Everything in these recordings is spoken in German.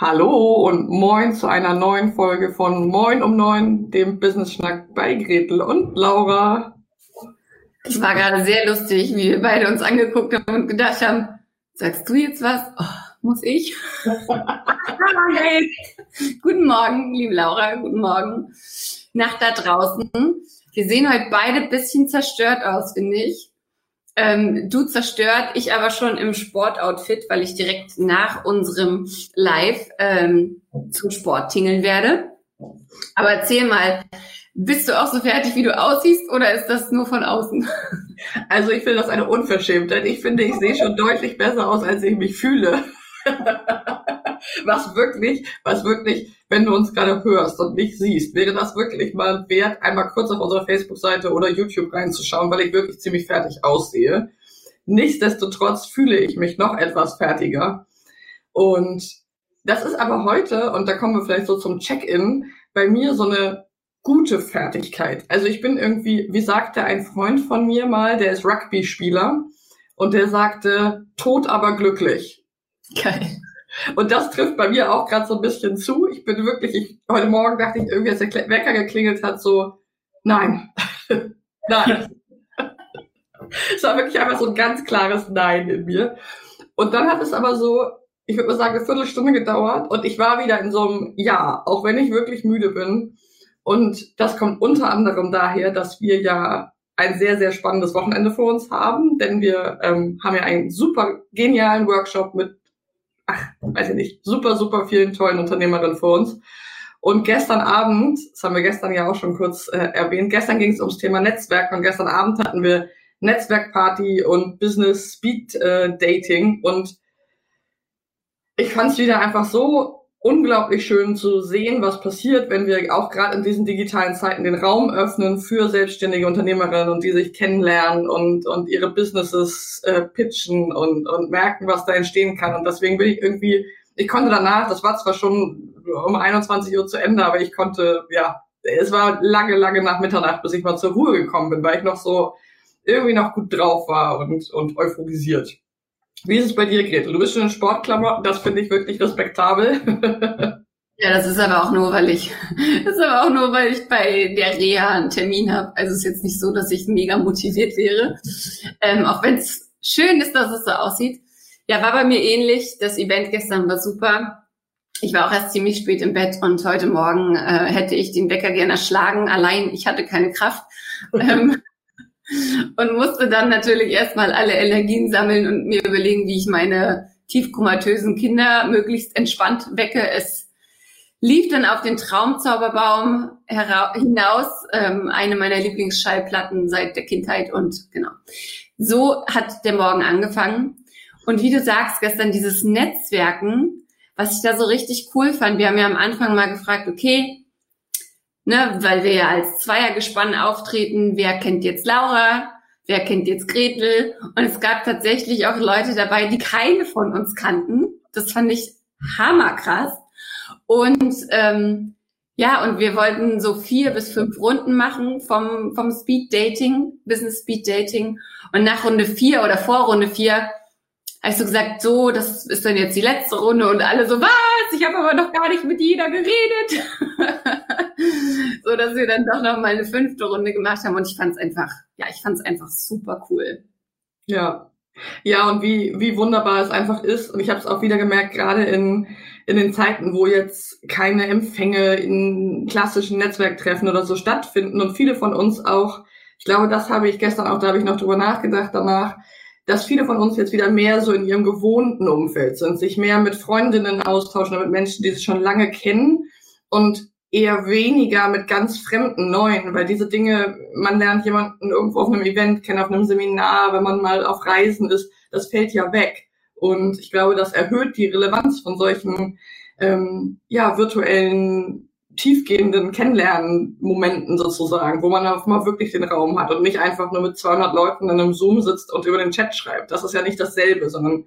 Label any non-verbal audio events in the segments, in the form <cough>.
Hallo und moin zu einer neuen Folge von Moin um neun, dem Business Schnack bei Gretel und Laura. Es war gerade sehr lustig, wie wir beide uns angeguckt haben und gedacht haben, sagst du jetzt was? Oh, muss ich? <laughs> guten Morgen, liebe Laura, guten Morgen. Nach da draußen. Wir sehen heute beide bisschen zerstört aus, finde ich. Ähm, du zerstört, ich aber schon im Sportoutfit, weil ich direkt nach unserem Live ähm, zum Sport tingeln werde. Aber erzähl mal, bist du auch so fertig, wie du aussiehst, oder ist das nur von außen? <laughs> Also ich finde das eine Unverschämtheit. Ich finde, ich sehe schon deutlich besser aus, als ich mich fühle. <laughs> was wirklich, was wirklich, wenn du uns gerade hörst und nicht siehst, wäre das wirklich mal wert, einmal kurz auf unserer Facebook-Seite oder YouTube reinzuschauen, weil ich wirklich ziemlich fertig aussehe. Nichtsdestotrotz fühle ich mich noch etwas fertiger. Und das ist aber heute, und da kommen wir vielleicht so zum Check-in, bei mir so eine gute Fertigkeit. Also ich bin irgendwie, wie sagte ein Freund von mir mal, der ist Rugby-Spieler und der sagte, tot aber glücklich. Geil. Und das trifft bei mir auch gerade so ein bisschen zu. Ich bin wirklich, ich, heute Morgen dachte ich irgendwie, als der Wecker geklingelt hat, so, nein, <laughs> nein. es war wirklich einfach so ein ganz klares Nein in mir. Und dann hat es aber so, ich würde mal sagen, eine Viertelstunde gedauert und ich war wieder in so einem Ja, auch wenn ich wirklich müde bin. Und das kommt unter anderem daher, dass wir ja ein sehr, sehr spannendes Wochenende vor uns haben, denn wir ähm, haben ja einen super genialen Workshop mit ach, weiß ich nicht, super, super vielen tollen Unternehmerinnen vor uns. Und gestern Abend, das haben wir gestern ja auch schon kurz äh, erwähnt, gestern ging es ums Thema Netzwerk und gestern Abend hatten wir Netzwerkparty und Business Speed äh, Dating und ich fand es wieder einfach so unglaublich schön zu sehen, was passiert, wenn wir auch gerade in diesen digitalen Zeiten den Raum öffnen für selbstständige Unternehmerinnen und die sich kennenlernen und, und ihre Businesses äh, pitchen und, und merken, was da entstehen kann. Und deswegen bin ich irgendwie, ich konnte danach, das war zwar schon um 21 Uhr zu Ende, aber ich konnte, ja, es war lange, lange nach Mitternacht, bis ich mal zur Ruhe gekommen bin, weil ich noch so irgendwie noch gut drauf war und, und euphorisiert. Wie ist es bei dir, Gretel? Du bist schon in Sportklamotten, das finde ich wirklich respektabel. ja, das ist aber auch nur, weil ich, <laughs> das ist aber auch nur, weil ich bei der Reha einen Termin habe. Also es ist jetzt nicht so, dass ich mega motiviert wäre. Ähm, auch wenn es schön ist, dass es so aussieht. Ja, war bei mir ähnlich. Das Event gestern war super. Ich war auch erst ziemlich spät im Bett und heute Morgen äh, hätte ich den Wecker gerne erschlagen. Allein ich hatte keine Kraft. Ähm, und musste dann natürlich erstmal alle Energien sammeln und mir überlegen, wie ich meine tiefkomatösen Kinder möglichst entspannt wecke. Es lief dann auf den Traumzauberbaum hinaus, ähm, eine meiner Lieblingsschallplatten seit der Kindheit und genau. So hat der Morgen angefangen. Und wie du sagst, gestern dieses Netzwerken, was ich da so richtig cool fand, wir haben ja am Anfang mal gefragt, okay, ne, weil wir ja als Zweiergespann auftreten. Wer kennt jetzt Laura? Wer kennt jetzt Gretel? Und es gab tatsächlich auch Leute dabei, die keine von uns kannten. Das fand ich hammerkrass. Und ähm, ja, und wir wollten so vier bis fünf Runden machen vom, vom Speed Dating, Business Speed Dating. Und nach Runde vier oder vor Runde vier ich so gesagt, so, das ist dann jetzt die letzte Runde und alle so, was? Ich habe aber noch gar nicht mit jeder geredet. <laughs> so dass wir dann doch noch mal eine fünfte Runde gemacht haben und ich fand es einfach, ja, ich fand es einfach super cool. Ja. Ja, und wie, wie wunderbar es einfach ist. Und ich habe es auch wieder gemerkt, gerade in, in den Zeiten, wo jetzt keine Empfänge in klassischen Netzwerktreffen oder so stattfinden und viele von uns auch, ich glaube, das habe ich gestern auch, da habe ich noch drüber nachgedacht danach, dass viele von uns jetzt wieder mehr so in ihrem gewohnten Umfeld sind, sich mehr mit Freundinnen austauschen, mit Menschen, die sie schon lange kennen und eher weniger mit ganz fremden Neuen, weil diese Dinge, man lernt jemanden irgendwo auf einem Event kennen, auf einem Seminar, wenn man mal auf Reisen ist, das fällt ja weg. Und ich glaube, das erhöht die Relevanz von solchen ähm, ja, virtuellen, tiefgehenden Kennenlernen-Momenten sozusagen, wo man auch mal wirklich den Raum hat und nicht einfach nur mit 200 Leuten in einem Zoom sitzt und über den Chat schreibt. Das ist ja nicht dasselbe, sondern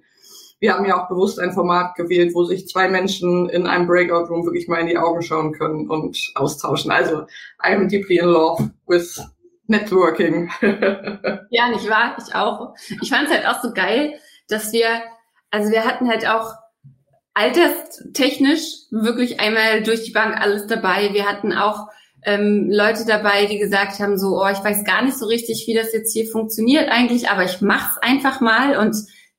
wir haben ja auch bewusst ein Format gewählt, wo sich zwei Menschen in einem Breakout Room wirklich mal in die Augen schauen können und austauschen. Also I'm deeply in love with Networking. <laughs> ja, nicht wahr? Ich auch. Ich fand es halt auch so geil, dass wir, also wir hatten halt auch alterstechnisch wirklich einmal durch die Bank alles dabei. Wir hatten auch ähm, Leute dabei, die gesagt haben, so, oh, ich weiß gar nicht so richtig, wie das jetzt hier funktioniert eigentlich, aber ich mach's einfach mal und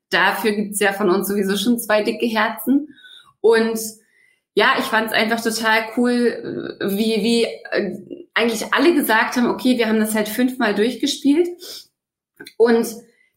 dafür gibt's ja von uns sowieso schon zwei dicke Herzen. Und ja, ich fand es einfach total cool, wie, wie äh, eigentlich alle gesagt haben, okay, wir haben das halt fünfmal durchgespielt. Und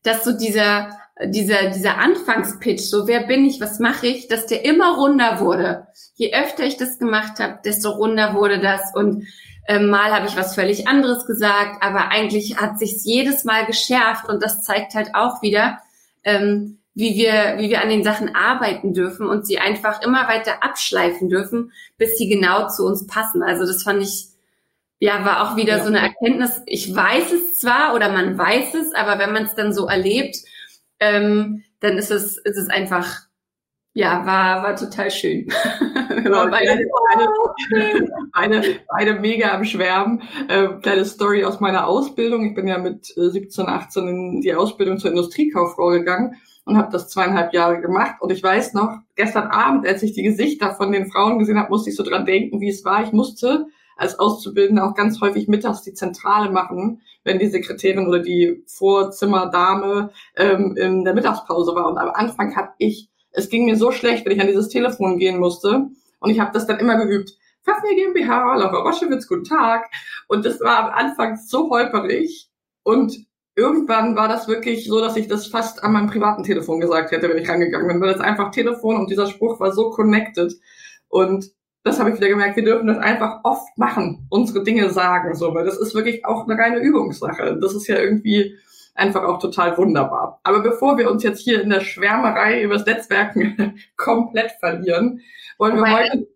dass so dieser, dieser, dieser Anfangspitch, so wer bin ich, was mache ich, dass der immer runder wurde. Je öfter ich das gemacht habe, desto runder wurde das. Und ähm, mal habe ich was völlig anderes gesagt, aber eigentlich hat sich's jedes Mal geschärft und das zeigt halt auch wieder, ähm, wie wir, wie wir an den Sachen arbeiten dürfen und sie einfach immer weiter abschleifen dürfen, bis sie genau zu uns passen. Also das fand ich, ja, war auch wieder ja. so eine Erkenntnis. Ich weiß es zwar oder man weiß es, aber wenn man es dann so erlebt, ähm, dann ist es, ist es einfach, ja, war, war total schön. <laughs> Genau, beide, beide, beide, beide mega am Schwärmen. Äh, kleine Story aus meiner Ausbildung. Ich bin ja mit 17, äh, 18 in die Ausbildung zur Industriekauffrau gegangen und habe das zweieinhalb Jahre gemacht. Und ich weiß noch, gestern Abend, als ich die Gesichter von den Frauen gesehen habe, musste ich so dran denken, wie es war. Ich musste als Auszubildende auch ganz häufig mittags die Zentrale machen, wenn die Sekretärin oder die Vorzimmerdame ähm, in der Mittagspause war. Und am Anfang habe ich, es ging mir so schlecht, wenn ich an dieses Telefon gehen musste. Und ich habe das dann immer geübt. Fafnir GmbH, Laura Roschewitz, guten Tag. Und das war am Anfang so holperig. Und irgendwann war das wirklich so, dass ich das fast an meinem privaten Telefon gesagt hätte, wenn ich rangegangen bin, weil das einfach Telefon und dieser Spruch war so connected. Und das habe ich wieder gemerkt, wir dürfen das einfach oft machen, unsere Dinge sagen, so, weil das ist wirklich auch eine reine Übungssache. Das ist ja irgendwie einfach auch total wunderbar. Aber bevor wir uns jetzt hier in der Schwärmerei übers Netzwerken <laughs> komplett verlieren, wollen wir Wobei, heute.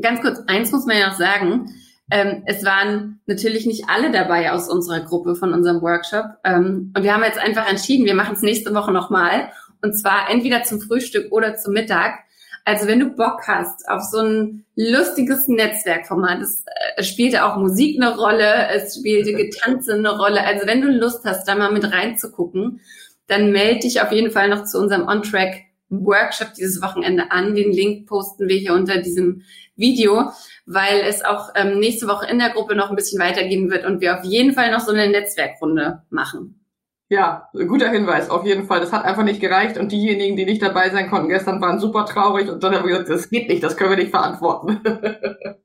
Ganz kurz, eins muss man ja noch sagen. Ähm, es waren natürlich nicht alle dabei aus unserer Gruppe von unserem Workshop. Ähm, und wir haben jetzt einfach entschieden, wir machen es nächste Woche nochmal. Und zwar entweder zum Frühstück oder zum Mittag. Also wenn du Bock hast auf so ein lustiges Netzwerkformat, es äh, spielte auch Musik eine Rolle, es spielte <laughs> Getanze eine Rolle. Also wenn du Lust hast, da mal mit reinzugucken, dann melde dich auf jeden Fall noch zu unserem On-Track Workshop dieses Wochenende an. Den Link posten wir hier unter diesem Video, weil es auch ähm, nächste Woche in der Gruppe noch ein bisschen weitergehen wird und wir auf jeden Fall noch so eine Netzwerkrunde machen. Ja, guter Hinweis, auf jeden Fall. Das hat einfach nicht gereicht und diejenigen, die nicht dabei sein konnten gestern, waren super traurig und dann haben wir gesagt, das geht nicht, das können wir nicht verantworten. <laughs>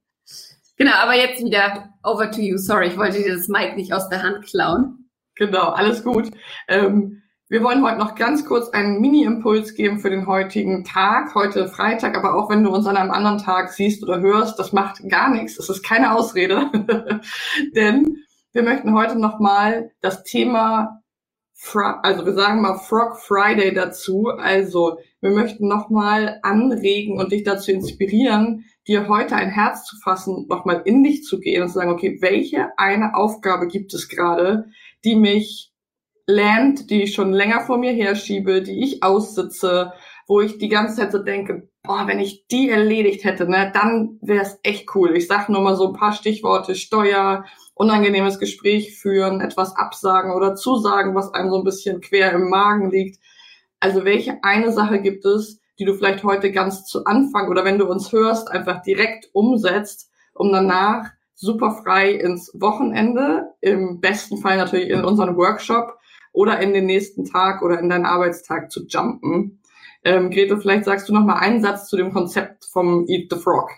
genau, aber jetzt wieder over to you. Sorry, ich wollte dir das Mic nicht aus der Hand klauen. Genau, alles gut. Ähm, wir wollen heute noch ganz kurz einen Mini-Impuls geben für den heutigen Tag, heute Freitag, aber auch wenn du uns an einem anderen Tag siehst oder hörst, das macht gar nichts, es ist keine Ausrede, <laughs> denn wir möchten heute nochmal das Thema, also wir sagen mal Frog Friday dazu, also wir möchten nochmal anregen und dich dazu inspirieren, dir heute ein Herz zu fassen, nochmal in dich zu gehen und zu sagen, okay, welche eine Aufgabe gibt es gerade, die mich Land, die ich schon länger vor mir herschiebe, die ich aussitze, wo ich die ganze Zeit so denke, boah, wenn ich die erledigt hätte, ne, dann wäre es echt cool. Ich sag nur mal so ein paar Stichworte, Steuer, unangenehmes Gespräch führen, etwas absagen oder zusagen, was einem so ein bisschen quer im Magen liegt. Also welche eine Sache gibt es, die du vielleicht heute ganz zu Anfang oder wenn du uns hörst, einfach direkt umsetzt, um danach super frei ins Wochenende, im besten Fall natürlich in unseren Workshop oder in den nächsten Tag oder in deinen Arbeitstag zu jumpen. Ähm, Grete, vielleicht sagst du noch mal einen Satz zu dem Konzept vom Eat the Frog.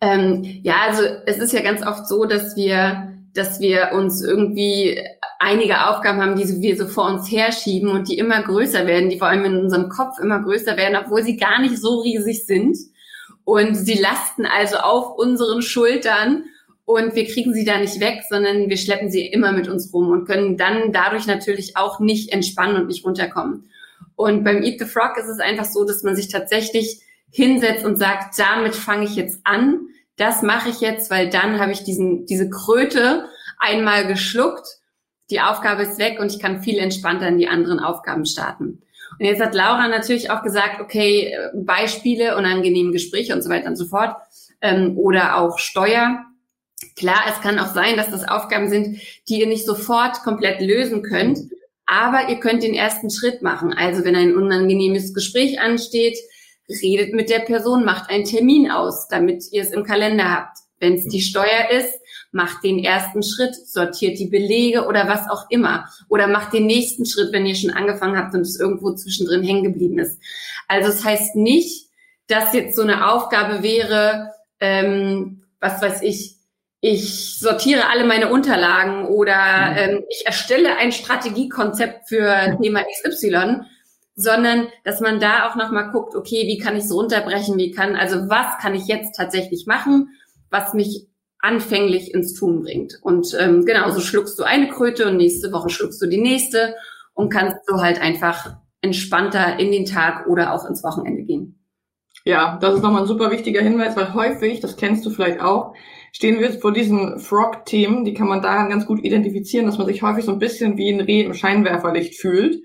Ähm, ja, also es ist ja ganz oft so, dass wir, dass wir uns irgendwie einige Aufgaben haben, die wir so vor uns herschieben und die immer größer werden, die vor allem in unserem Kopf immer größer werden, obwohl sie gar nicht so riesig sind. Und sie lasten also auf unseren Schultern und wir kriegen sie da nicht weg, sondern wir schleppen sie immer mit uns rum und können dann dadurch natürlich auch nicht entspannen und nicht runterkommen. Und beim Eat the Frog ist es einfach so, dass man sich tatsächlich hinsetzt und sagt, damit fange ich jetzt an, das mache ich jetzt, weil dann habe ich diesen, diese Kröte einmal geschluckt, die Aufgabe ist weg und ich kann viel entspannter in die anderen Aufgaben starten. Und jetzt hat Laura natürlich auch gesagt, okay, Beispiele, unangenehme Gespräche und so weiter und so fort ähm, oder auch Steuer. Klar, es kann auch sein, dass das Aufgaben sind, die ihr nicht sofort komplett lösen könnt, aber ihr könnt den ersten Schritt machen. Also wenn ein unangenehmes Gespräch ansteht, redet mit der Person, macht einen Termin aus, damit ihr es im Kalender habt. Wenn es die Steuer ist, macht den ersten Schritt, sortiert die Belege oder was auch immer. Oder macht den nächsten Schritt, wenn ihr schon angefangen habt und es irgendwo zwischendrin hängen geblieben ist. Also es das heißt nicht, dass jetzt so eine Aufgabe wäre, ähm, was weiß ich, ich sortiere alle meine Unterlagen oder mhm. ähm, ich erstelle ein Strategiekonzept für Thema XY, sondern dass man da auch nochmal guckt, okay, wie kann ich es runterbrechen, wie kann, also was kann ich jetzt tatsächlich machen, was mich anfänglich ins Tun bringt. Und ähm, genau, so schluckst du eine Kröte und nächste Woche schluckst du die nächste und kannst so halt einfach entspannter in den Tag oder auch ins Wochenende gehen. Ja, das ist nochmal ein super wichtiger Hinweis, weil häufig, das kennst du vielleicht auch, stehen wir vor diesen Frog-Themen, die kann man daran ganz gut identifizieren, dass man sich häufig so ein bisschen wie ein Reh im Scheinwerferlicht fühlt.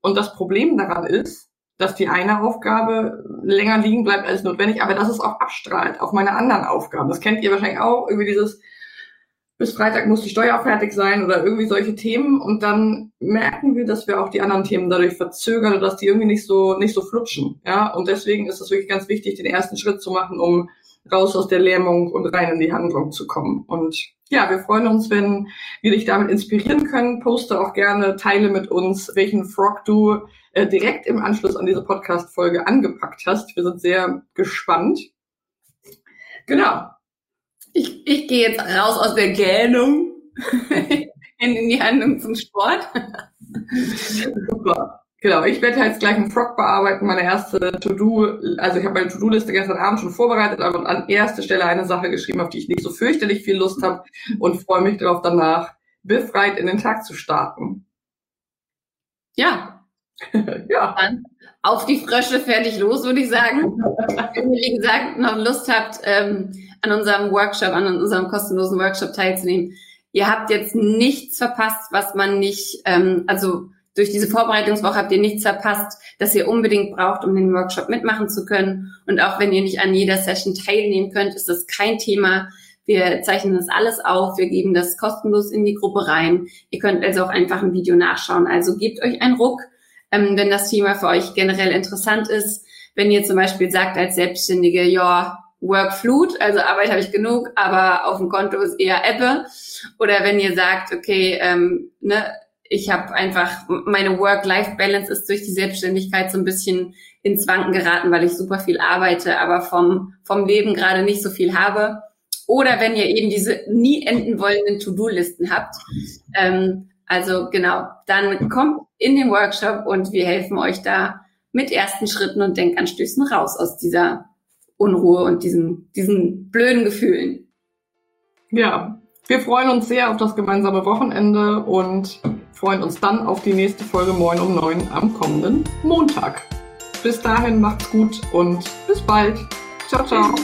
Und das Problem daran ist, dass die eine Aufgabe länger liegen bleibt als notwendig, aber dass es auch abstrahlt auf meine anderen Aufgaben. Das kennt ihr wahrscheinlich auch, irgendwie dieses, bis Freitag muss die Steuer fertig sein oder irgendwie solche Themen und dann merken wir, dass wir auch die anderen Themen dadurch verzögern oder dass die irgendwie nicht so, nicht so flutschen. Ja, und deswegen ist es wirklich ganz wichtig, den ersten Schritt zu machen, um raus aus der Lähmung und rein in die Handlung zu kommen. Und ja, wir freuen uns, wenn wir dich damit inspirieren können. Poste auch gerne, teile mit uns, welchen Frog du äh, direkt im Anschluss an diese Podcast-Folge angepackt hast. Wir sind sehr gespannt. Genau. Ich, ich gehe jetzt raus aus der Gähnung <laughs> in die Handlung zum Sport. Super. Genau, ich werde jetzt gleich einen Frog bearbeiten, meine erste To-Do, also ich habe meine To-Do-Liste gestern Abend schon vorbereitet, aber an erster Stelle eine Sache geschrieben, auf die ich nicht so fürchterlich viel Lust habe und freue mich darauf, danach befreit in den Tag zu starten. Ja. <laughs> ja. Dann auf die Frösche fertig los, würde ich sagen. Wenn ihr, wie gesagt, noch Lust habt, ähm, an unserem Workshop, an unserem kostenlosen Workshop teilzunehmen, ihr habt jetzt nichts verpasst, was man nicht, ähm, also durch diese Vorbereitungswoche habt ihr nichts verpasst, das ihr unbedingt braucht, um den Workshop mitmachen zu können. Und auch wenn ihr nicht an jeder Session teilnehmen könnt, ist das kein Thema. Wir zeichnen das alles auf, wir geben das kostenlos in die Gruppe rein. Ihr könnt also auch einfach ein Video nachschauen. Also gebt euch einen Ruck, ähm, wenn das Thema für euch generell interessant ist. Wenn ihr zum Beispiel sagt als Selbstständige, ja, Workflut, also Arbeit habe ich genug, aber auf dem Konto ist eher Ebbe. Oder wenn ihr sagt, okay, ähm, ne, ich habe einfach, meine Work-Life-Balance ist durch die Selbstständigkeit so ein bisschen ins Wanken geraten, weil ich super viel arbeite, aber vom, vom Leben gerade nicht so viel habe. Oder wenn ihr eben diese nie enden wollenden To-Do-Listen habt. Ähm, also genau, dann kommt in den Workshop und wir helfen euch da mit ersten Schritten und Denkanstößen raus aus dieser Unruhe und diesen, diesen blöden Gefühlen. Ja, wir freuen uns sehr auf das gemeinsame Wochenende und freuen uns dann auf die nächste Folge Moin um 9 am kommenden Montag. Bis dahin macht's gut und bis bald. Ciao, ciao.